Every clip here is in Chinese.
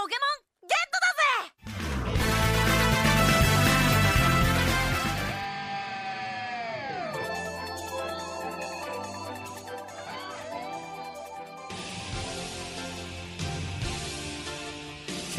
ポケモンゲットだ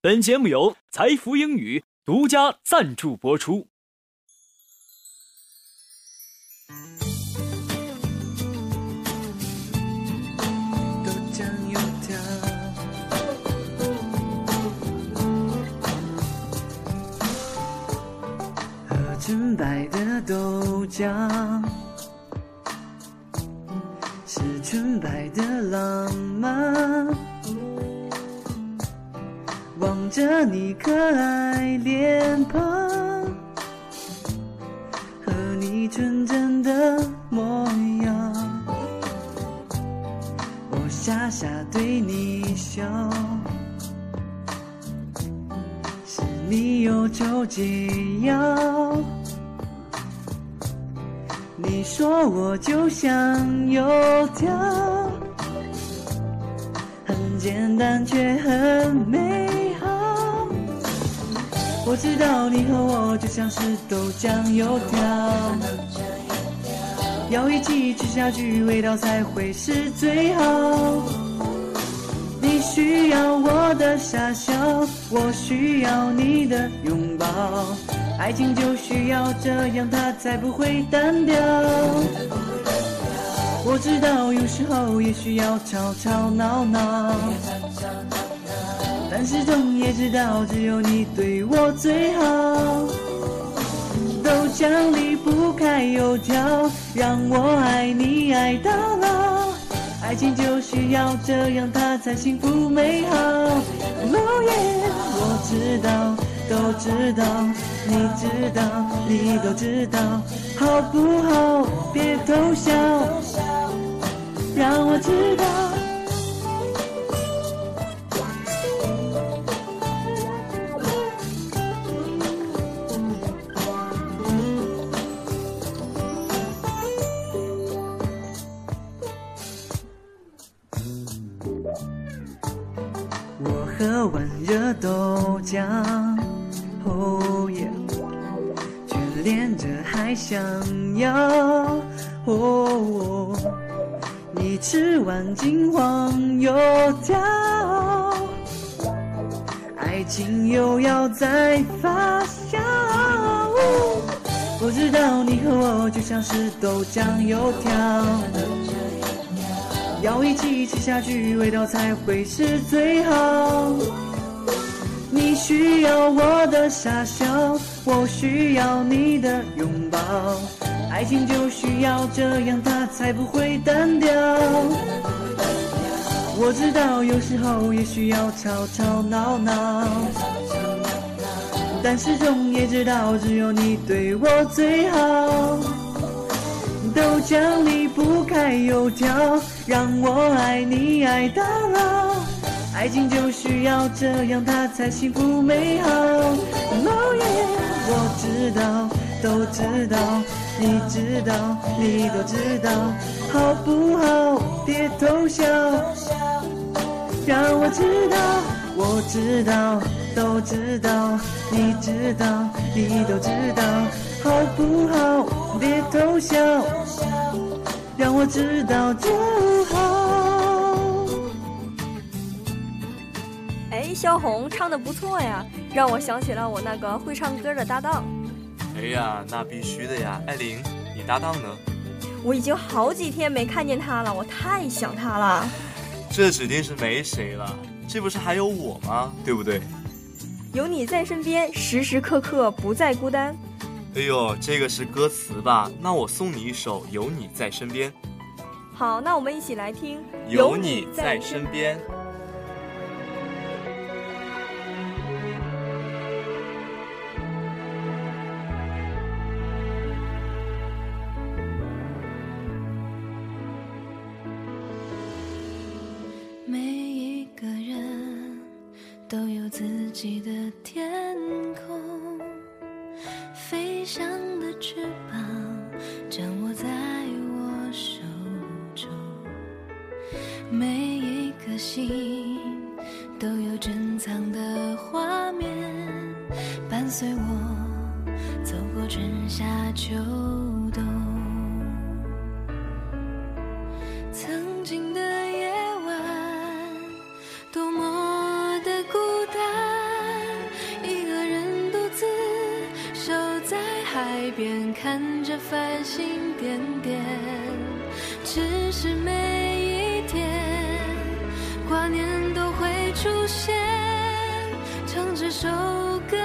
本节目由财富英语独家赞助播出。豆浆油条，喝纯白的豆浆，傻对你笑，是你忧愁解药。你说我就像油条，很简单却很美好。我知道你和我就像是豆浆油条，要一起吃下去，味道才会是最好。需要我的傻笑，我需要你的拥抱，爱情就需要这样，它才不会单调。我知道有时候也需要吵吵闹闹。但始终也知道，只有你对我最好。豆浆离不开油条，让我爱你爱到老。爱情就需要这样，它才幸福美好。哦耶，我知道，都知道，你知道，你都知道，好不好？别偷笑，让我知道。的豆浆，哦耶，眷恋着还想要，哦，你吃完金黄油条，爱情又要再发酵。我知道你和我就像是豆浆油条。要一起吃下去，味道才会是最好。你需要我的傻笑，我需要你的拥抱。爱情就需要这样，它才不会单调。我知道有时候也需要吵吵闹闹，但始终也知道，只有你对我最好。豆浆离不开油条，让我爱你爱到老。爱情就需要这样，它才幸福美好。哦耶，我知道，都知道，你知道，你都知道，好不好？别偷笑，让我知道，我知道，都知道，你知道，你都知道。好不好？别偷笑，让我知道这哎，小红唱的不错呀，让我想起了我那个会唱歌的搭档。哎呀，那必须的呀，艾琳，你搭档呢？我已经好几天没看见他了，我太想他了。这指定是没谁了，这不是还有我吗？对不对？有你在身边，时时刻刻不再孤单。哎呦，这个是歌词吧？那我送你一首《有你在身边》。好，那我们一起来听。有你在身边。都有自己的天空，飞翔的翅膀掌握在我手中。每一颗心都有珍藏的画面，伴随我走过春夏秋海边，看着繁星点点。只是每一天，挂念都会出现，唱这首歌，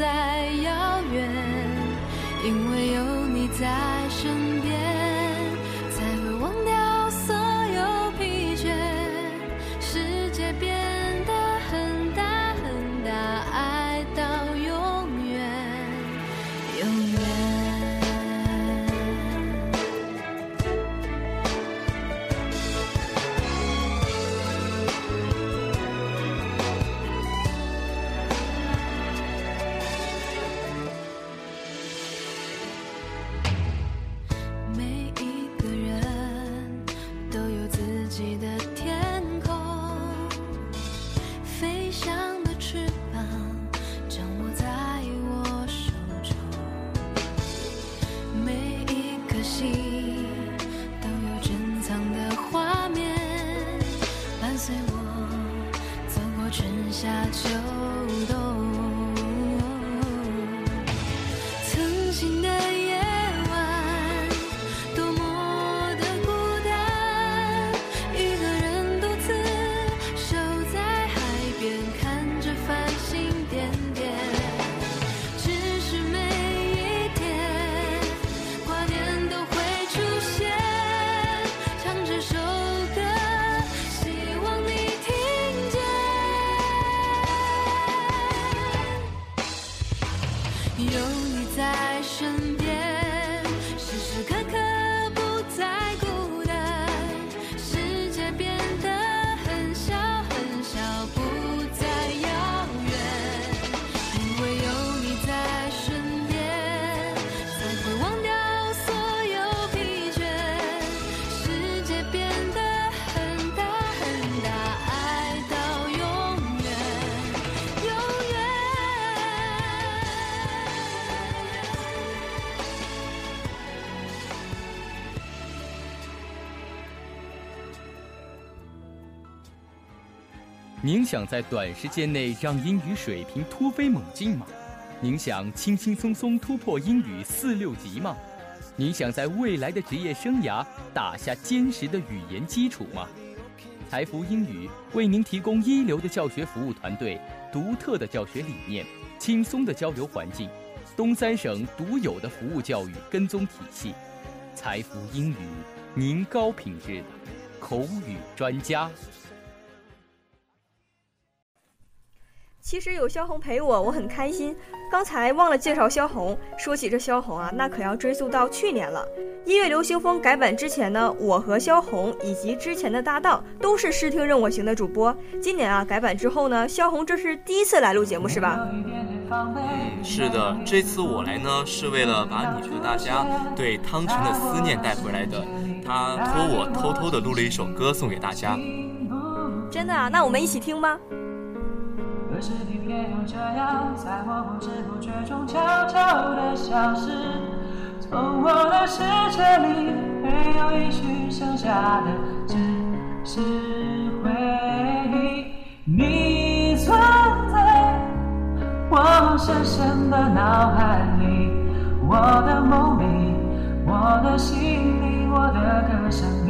再遥远，因为有你在。就您想在短时间内让英语水平突飞猛进吗？您想轻轻松松突破英语四六级吗？您想在未来的职业生涯打下坚实的语言基础吗？财福英语为您提供一流的教学服务团队、独特的教学理念、轻松的交流环境、东三省独有的服务教育跟踪体系。财福英语，您高品质的口语专家。其实有萧红陪我，我很开心。刚才忘了介绍萧红。说起这萧红啊，那可要追溯到去年了。音乐流行风改版之前呢，我和萧红以及之前的搭档都是视听任我行的主播。今年啊，改版之后呢，萧红这是第一次来录节目是吧？嗯，是的，这次我来呢，是为了把你觉得大家对汤臣的思念带回来的。他托我偷偷的录了一首歌送给大家。真的啊？那我们一起听吧。可是你偏又这样，在我不知不觉中悄悄地消失。从我的世界里，没有一句剩下的只是回忆。你存在我深深的脑海里，我的梦里，我的心里，我的歌声里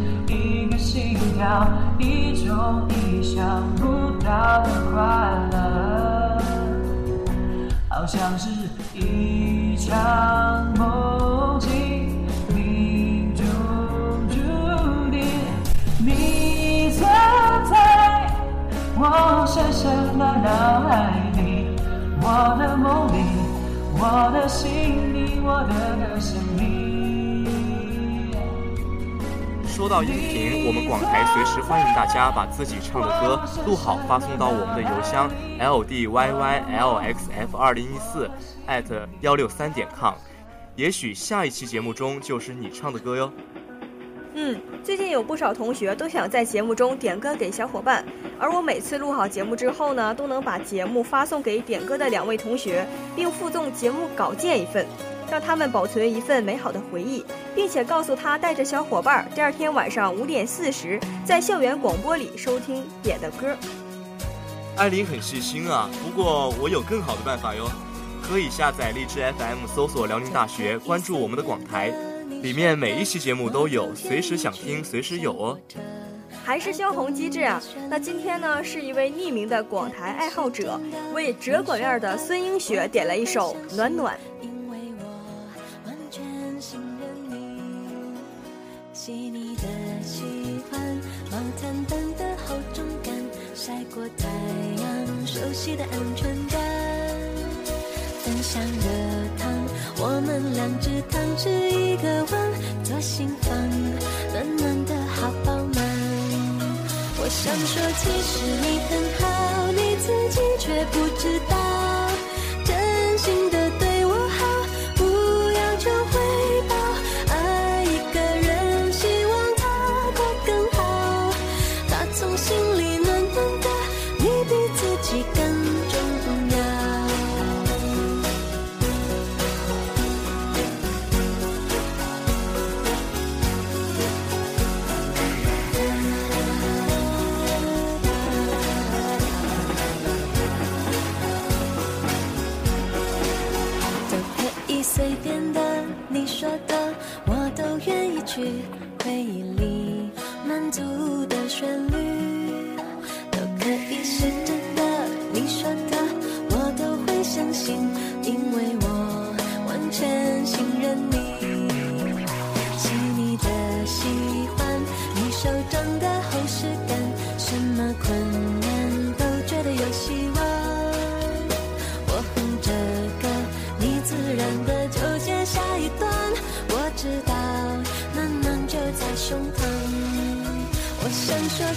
心跳，一种意想不到的快乐，好像是一场梦境。命中注定，你存在我深深的脑海里，我的梦里，我的心里，我的歌声说到音频，我们广台随时欢迎大家把自己唱的歌录好，发送到我们的邮箱 l d y y l x f 二零一四 at 幺六三点 com。也许下一期节目中就是你唱的歌哟。嗯，最近有不少同学都想在节目中点歌给小伙伴，而我每次录好节目之后呢，都能把节目发送给点歌的两位同学，并附赠节目稿件一份，让他们保存一份美好的回忆，并且告诉他带着小伙伴第二天晚上五点四十在校园广播里收听点的歌。艾琳很细心啊，不过我有更好的办法哟，可以下载荔枝 FM，搜索辽宁大学，关注我们的广台，里面每一期节目都有，随时想听随时有哦。还是萧红机智啊！那今天呢，是一位匿名的广台爱好者为折管院的孙英雪点了一首《暖暖》。熟悉的安全感。分享热汤，我们两只汤匙一个碗，左心房，暖暖的好饱满。我想说，其实你很好，你自己却不知道，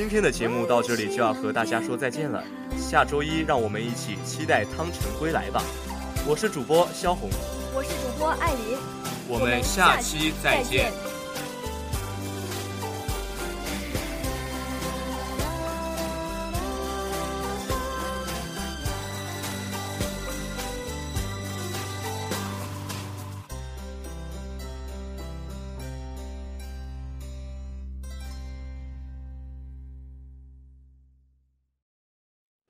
今天的节目到这里就要和大家说再见了，下周一让我们一起期待汤臣归来吧。我是主播萧红，我是主播艾琳，我们下期再见。